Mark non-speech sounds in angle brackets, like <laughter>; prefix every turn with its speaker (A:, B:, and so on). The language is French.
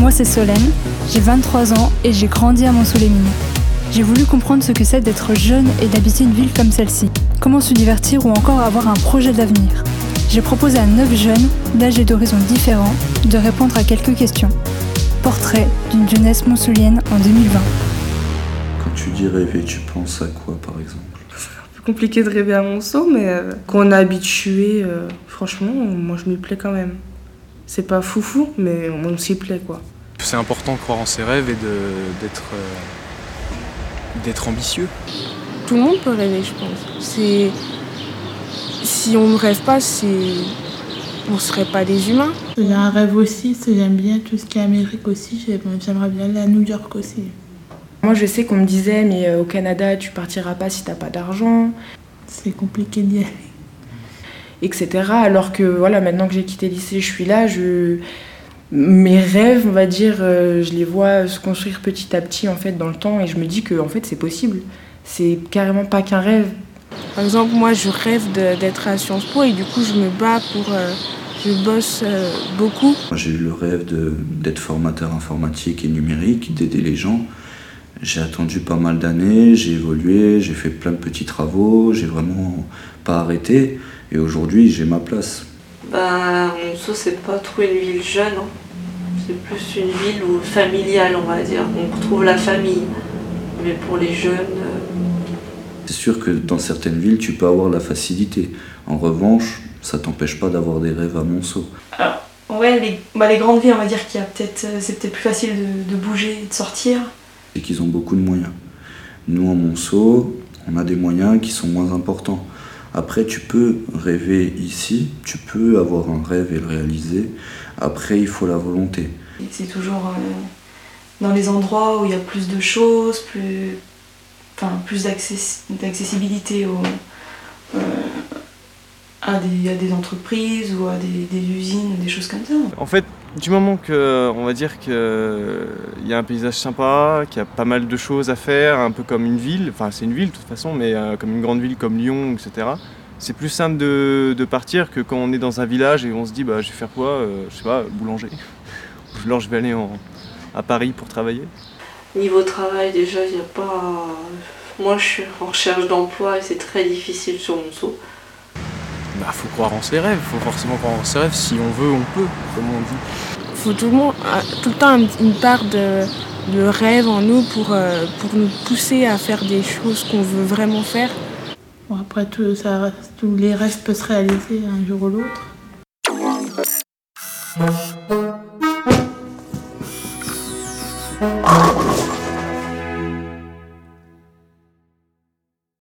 A: Moi, c'est Solène, j'ai 23 ans et j'ai grandi à Mont-sous-les-Mines. J'ai voulu comprendre ce que c'est d'être jeune et d'habiter une ville comme celle-ci. Comment se divertir ou encore avoir un projet d'avenir? J'ai proposé à 9 jeunes, d'âge et d'horizons différents, de répondre à quelques questions. Portrait d'une jeunesse monsoulienne en 2020.
B: Quand tu dis rêver, tu penses à quoi par exemple?
C: Compliqué de rêver à Monceau, mais euh, quand on est habitué, euh, franchement, moi je m'y plais quand même. C'est pas foufou, mais on s'y plaît quoi.
D: C'est important de croire en ses rêves et d'être euh, d'être ambitieux.
E: Tout le monde peut rêver, je pense. C'est si on ne rêve pas, c'est on serait pas des humains.
F: J'ai un rêve aussi, c'est j'aime bien tout ce qui est Amérique aussi. j'ai- J'aimerais bien aller à New York aussi.
G: Moi, je sais qu'on me disait, mais euh, au Canada, tu partiras pas si t'as pas d'argent,
F: C'est compliqué d'y aller.
G: etc. Alors que voilà, maintenant que j'ai quitté le lycée, je suis là, je... mes rêves, on va dire, euh, je les vois se construire petit à petit en fait dans le temps et je me dis que en fait c'est possible. C'est carrément pas qu'un rêve.
E: Par exemple, moi, je rêve d'être à Sciences Po et du coup, je me bats pour. euh, je bosse euh, beaucoup.
B: Moi, J'ai eu le rêve d'être formateur informatique et numérique, d'aider les gens. J'ai attendu pas mal d'années, j'ai évolué, j'ai fait plein de petits travaux, j'ai vraiment pas arrêté. Et aujourd'hui, j'ai ma place.
H: Ben, Monceau, c'est pas trop une ville jeune. hein. C'est plus une ville où, familiale, on va dire. On retrouve la famille. Mais pour les jeunes, euh,
B: C'est sûr que dans certaines villes, tu peux avoir la facilité. En revanche, ça t'empêche pas d'avoir des rêves à Monceau.
I: Ouais, les, bah, les grandes villes, on va dire qu'il y a peut-être, euh, c'est peut-être plus facile de, de bouger, et de sortir.
B: Et qu'ils ont beaucoup de moyens. Nous, en Monceau, on a des moyens qui sont moins importants. Après, tu peux rêver ici, tu peux avoir un rêve et le réaliser. Après, il faut la volonté.
I: C'est toujours euh, dans les endroits où il y a plus de choses, plus, enfin, plus d'access- d'accessibilité euh, à, des, à des entreprises ou à des, des usines, des choses comme ça.
D: En fait, du moment que on va dire qu'il y a un paysage sympa, qu'il y a pas mal de choses à faire, un peu comme une ville, enfin c'est une ville de toute façon, mais euh, comme une grande ville comme Lyon, etc. C'est plus simple de, de partir que quand on est dans un village et on se dit bah je vais faire quoi, euh, je sais pas, boulanger. <laughs> Ou alors je vais aller en- à Paris pour travailler.
H: niveau travail, déjà, il n'y a pas. Moi, je suis en recherche d'emploi et c'est très difficile sur Monceau.
D: Bah faut croire en ses rêves, faut forcément croire en ses rêves. Si on veut, on peut, comme on dit.
E: faut tout le, monde, euh, tout le temps une- part de, de rêve en nous pour, euh, pour nous pousser à faire des choses qu'on veut vraiment faire.
F: Bon, après, tout, ça, tous les rêves peuvent se réaliser un jour ou l'autre.